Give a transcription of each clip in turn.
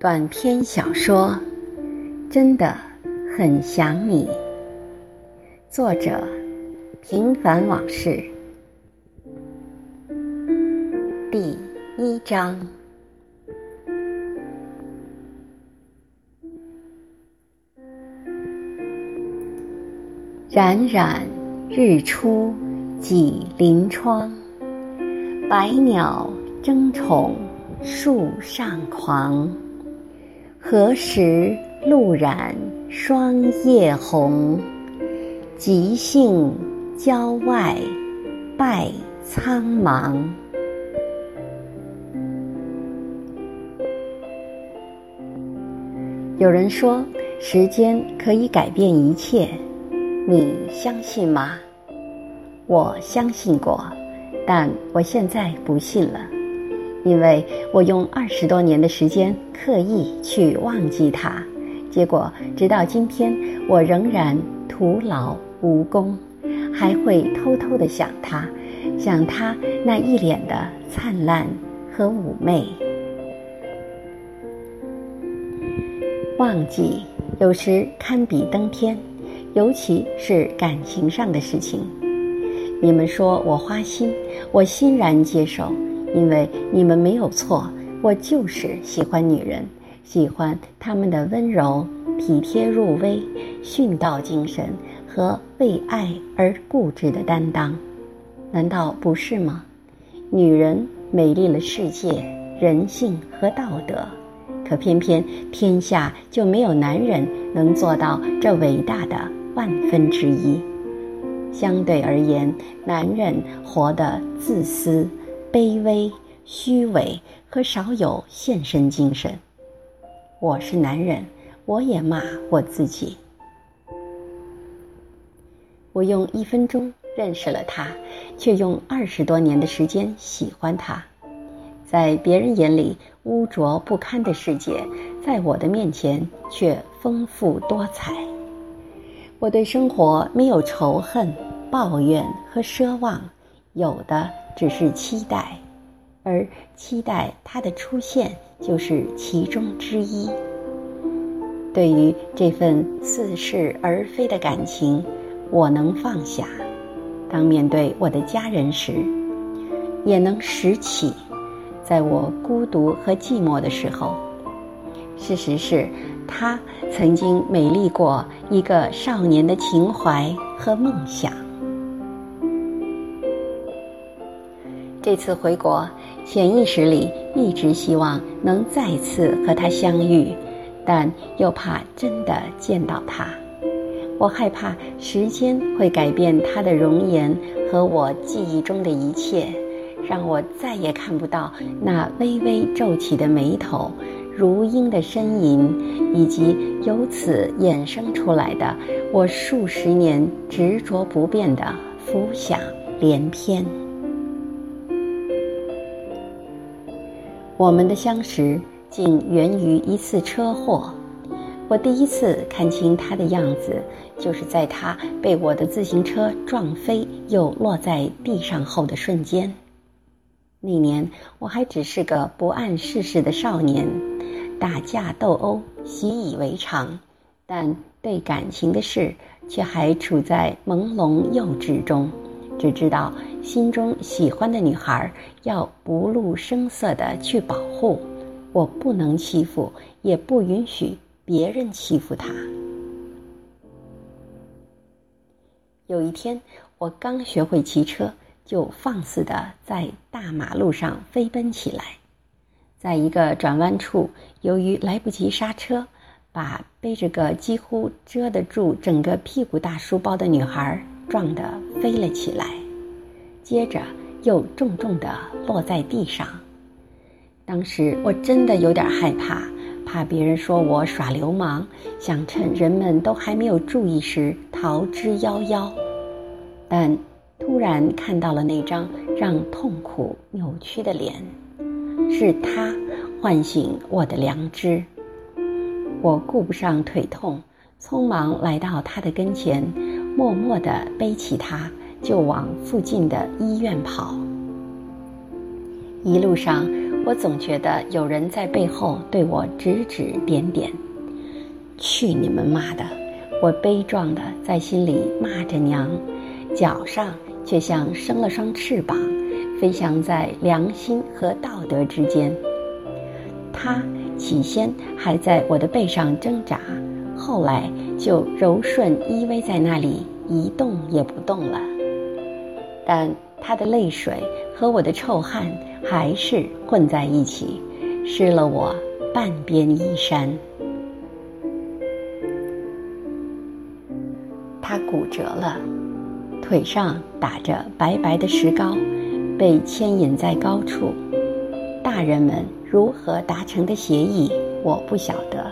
短篇小说《真的很想你》，作者：平凡往事，第一章。冉冉日出几临窗，百鸟争宠树上狂。何时露染霜叶红？即兴郊外拜苍茫。有人说，时间可以改变一切，你相信吗？我相信过，但我现在不信了。因为我用二十多年的时间刻意去忘记他，结果直到今天，我仍然徒劳无功，还会偷偷的想他，想他那一脸的灿烂和妩媚。忘记有时堪比登天，尤其是感情上的事情。你们说我花心，我欣然接受。因为你们没有错，我就是喜欢女人，喜欢她们的温柔、体贴入微、殉道精神和为爱而固执的担当，难道不是吗？女人美丽了世界、人性和道德，可偏偏天下就没有男人能做到这伟大的万分之一。相对而言，男人活得自私。卑微、虚伪和少有献身精神。我是男人，我也骂我自己。我用一分钟认识了他，却用二十多年的时间喜欢他。在别人眼里污浊不堪的世界，在我的面前却丰富多彩。我对生活没有仇恨、抱怨和奢望，有的。只是期待，而期待他的出现就是其中之一。对于这份似是而非的感情，我能放下；当面对我的家人时，也能拾起。在我孤独和寂寞的时候，事实是，他曾经美丽过一个少年的情怀和梦想。这次回国，潜意识里一直希望能再次和他相遇，但又怕真的见到他。我害怕时间会改变他的容颜和我记忆中的一切，让我再也看不到那微微皱起的眉头、如鹰的呻吟，以及由此衍生出来的我数十年执着不变的浮想联翩。我们的相识竟源于一次车祸。我第一次看清他的样子，就是在他被我的自行车撞飞又落在地上后的瞬间。那年我还只是个不谙世事的少年，打架斗殴习以为常，但对感情的事却还处在朦胧幼稚中。只知道心中喜欢的女孩要不露声色的去保护，我不能欺负，也不允许别人欺负她。有一天，我刚学会骑车，就放肆的在大马路上飞奔起来，在一个转弯处，由于来不及刹车，把背着个几乎遮得住整个屁股大书包的女孩。撞得飞了起来，接着又重重地落在地上。当时我真的有点害怕，怕别人说我耍流氓，想趁人们都还没有注意时逃之夭夭。但突然看到了那张让痛苦扭曲的脸，是他唤醒我的良知。我顾不上腿痛，匆忙来到他的跟前。默默地背起他，就往附近的医院跑。一路上，我总觉得有人在背后对我指指点点。去你们妈的！我悲壮的在心里骂着娘，脚上却像生了双翅膀，飞翔在良心和道德之间。他起先还在我的背上挣扎，后来就柔顺依偎在那里，一动也不动了。但他的泪水和我的臭汗还是混在一起，湿了我半边衣衫。他骨折了，腿上打着白白的石膏，被牵引在高处。大人们如何达成的协议，我不晓得。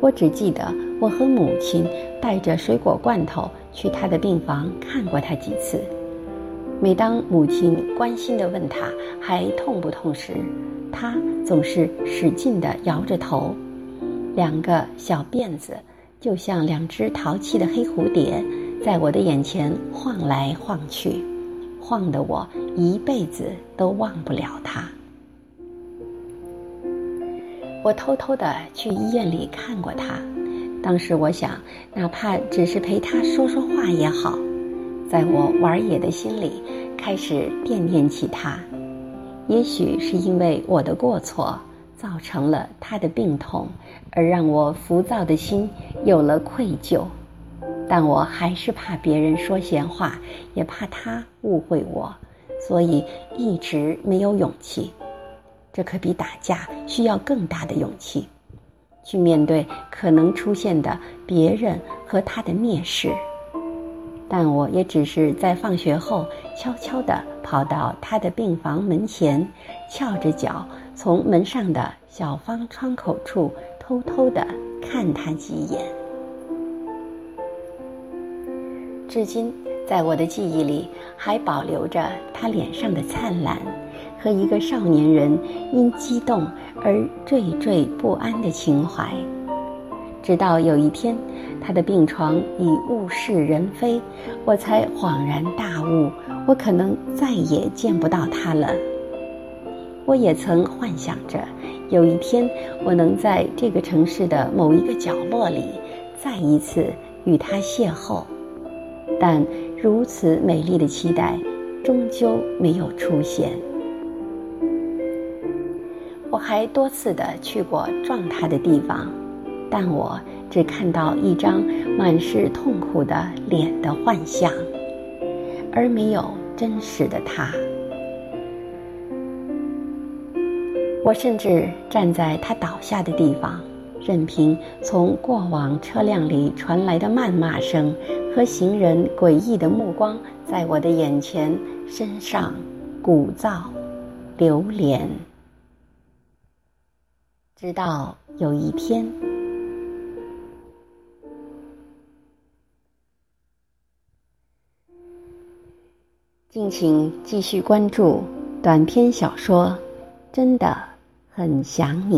我只记得我和母亲带着水果罐头去他的病房看过他几次。每当母亲关心地问他还痛不痛时，他总是使劲地摇着头，两个小辫子就像两只淘气的黑蝴蝶，在我的眼前晃来晃去，晃得我一辈子都忘不了他。我偷偷地去医院里看过他，当时我想，哪怕只是陪他说说话也好。在我玩野的心里，开始惦念起他。也许是因为我的过错造成了他的病痛，而让我浮躁的心有了愧疚。但我还是怕别人说闲话，也怕他误会我，所以一直没有勇气。这可比打架需要更大的勇气，去面对可能出现的别人和他的蔑视。但我也只是在放学后悄悄地跑到他的病房门前，翘着脚从门上的小方窗口处偷偷地看他几眼。至今，在我的记忆里还保留着他脸上的灿烂。和一个少年人因激动而惴惴不安的情怀，直到有一天，他的病床已物是人非，我才恍然大悟，我可能再也见不到他了。我也曾幻想着，有一天我能在这个城市的某一个角落里，再一次与他邂逅，但如此美丽的期待，终究没有出现。我还多次的去过撞他的地方，但我只看到一张满是痛苦的脸的幻象，而没有真实的他。我甚至站在他倒下的地方，任凭从过往车辆里传来的谩骂声和行人诡异的目光在我的眼前、身上鼓噪、流连。直到有一天，敬请继续关注短篇小说，真的很想你。